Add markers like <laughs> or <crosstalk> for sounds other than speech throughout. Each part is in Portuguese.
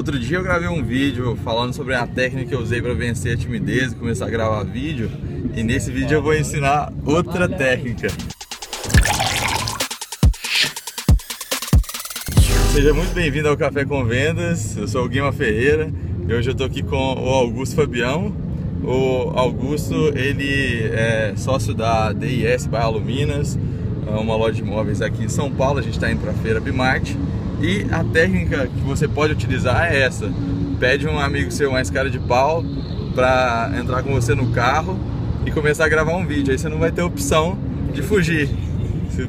Outro dia eu gravei um vídeo falando sobre a técnica que eu usei para vencer a timidez e começar a gravar vídeo. E nesse vídeo eu vou ensinar outra técnica. Seja muito bem-vindo ao Café com Vendas. Eu sou o Guima Ferreira e hoje eu estou aqui com o Augusto Fabião. O Augusto, ele é sócio da DIS Bairro Minas, uma loja de imóveis aqui em São Paulo. A gente está indo para a feira Bimart e a técnica que você pode utilizar é essa: pede um amigo seu mais cara de pau para entrar com você no carro e começar a gravar um vídeo. Aí você não vai ter opção de fugir,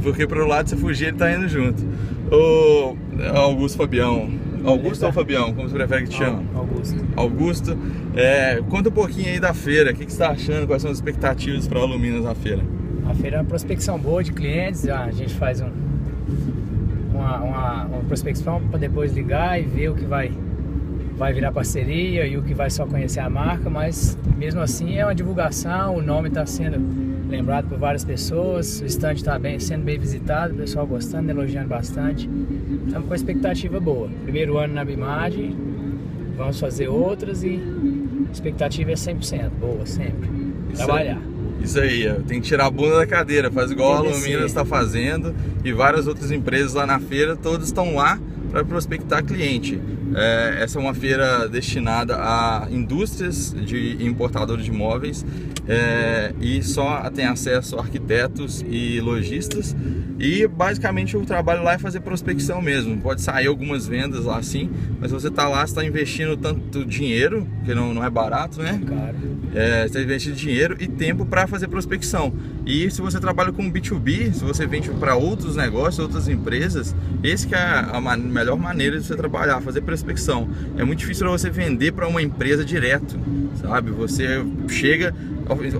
porque pro lado você fugir ele tá indo junto. O Augusto Fabião, Augusto ou Fabião, como você prefere que te chama? Augusto. Augusto, é, conta um pouquinho aí da feira, o que, que você está achando, quais são as expectativas para Aluminas na feira? A feira é uma prospecção boa de clientes, a gente faz um, uma, uma, uma prospecção para depois ligar e ver o que vai, vai virar parceria e o que vai só conhecer a marca, mas mesmo assim é uma divulgação, o nome está sendo lembrado por várias pessoas, o stand está bem, sendo bem visitado, o pessoal gostando, elogiando bastante. Estamos com expectativa boa. Primeiro ano na Bimage, vamos fazer outras e a expectativa é 100%, boa, sempre. Trabalhar. Isso aí, tem que tirar a bunda da cadeira, faz igual a Aluminas está fazendo e várias outras empresas lá na feira, todos estão lá para prospectar cliente. É, essa é uma feira destinada a indústrias de importadores de imóveis é, e só tem acesso a arquitetos e lojistas. E basicamente o trabalho lá é fazer prospecção mesmo. Pode sair algumas vendas lá sim, mas você está lá, está investindo tanto dinheiro, que não, não é barato, né? Claro. É, você está investindo dinheiro e tempo para fazer prospecção. E se você trabalha com B2B, se você vende para outros negócios, outras empresas, esse que é a melhor maneira de você trabalhar, fazer prospecção. É muito difícil você vender para uma empresa direto, sabe? Você chega,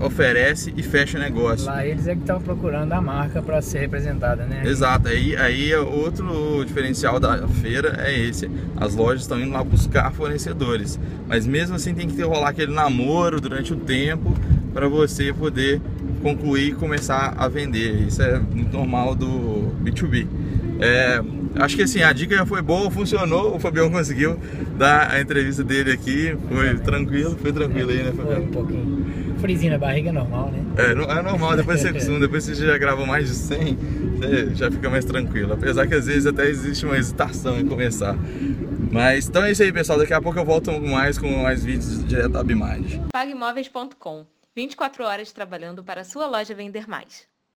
oferece e fecha o negócio. Lá eles é que estão procurando a marca para ser representada, né? Exato. Aí, aí outro diferencial da feira é esse. As lojas estão indo lá buscar fornecedores. Mas mesmo assim tem que ter rolar aquele namoro durante o tempo para você poder concluir e começar a vender. Isso é muito normal do B2B. É, acho que assim, a dica foi boa, funcionou, o Fabião conseguiu dar a entrevista dele aqui, foi tranquilo, foi tranquilo aí, né, Fabião? Foi um pouquinho. Frisinho na barriga é normal, né? É, é normal, depois você <laughs> acostuma, depois você já grava mais de 100, você já fica mais tranquilo. Apesar que às vezes até existe uma hesitação em começar. Mas então é isso aí, pessoal. Daqui a pouco eu volto mais com mais vídeos direto da Bimage. Paguemóveis.com 24 horas trabalhando para a sua loja vender mais.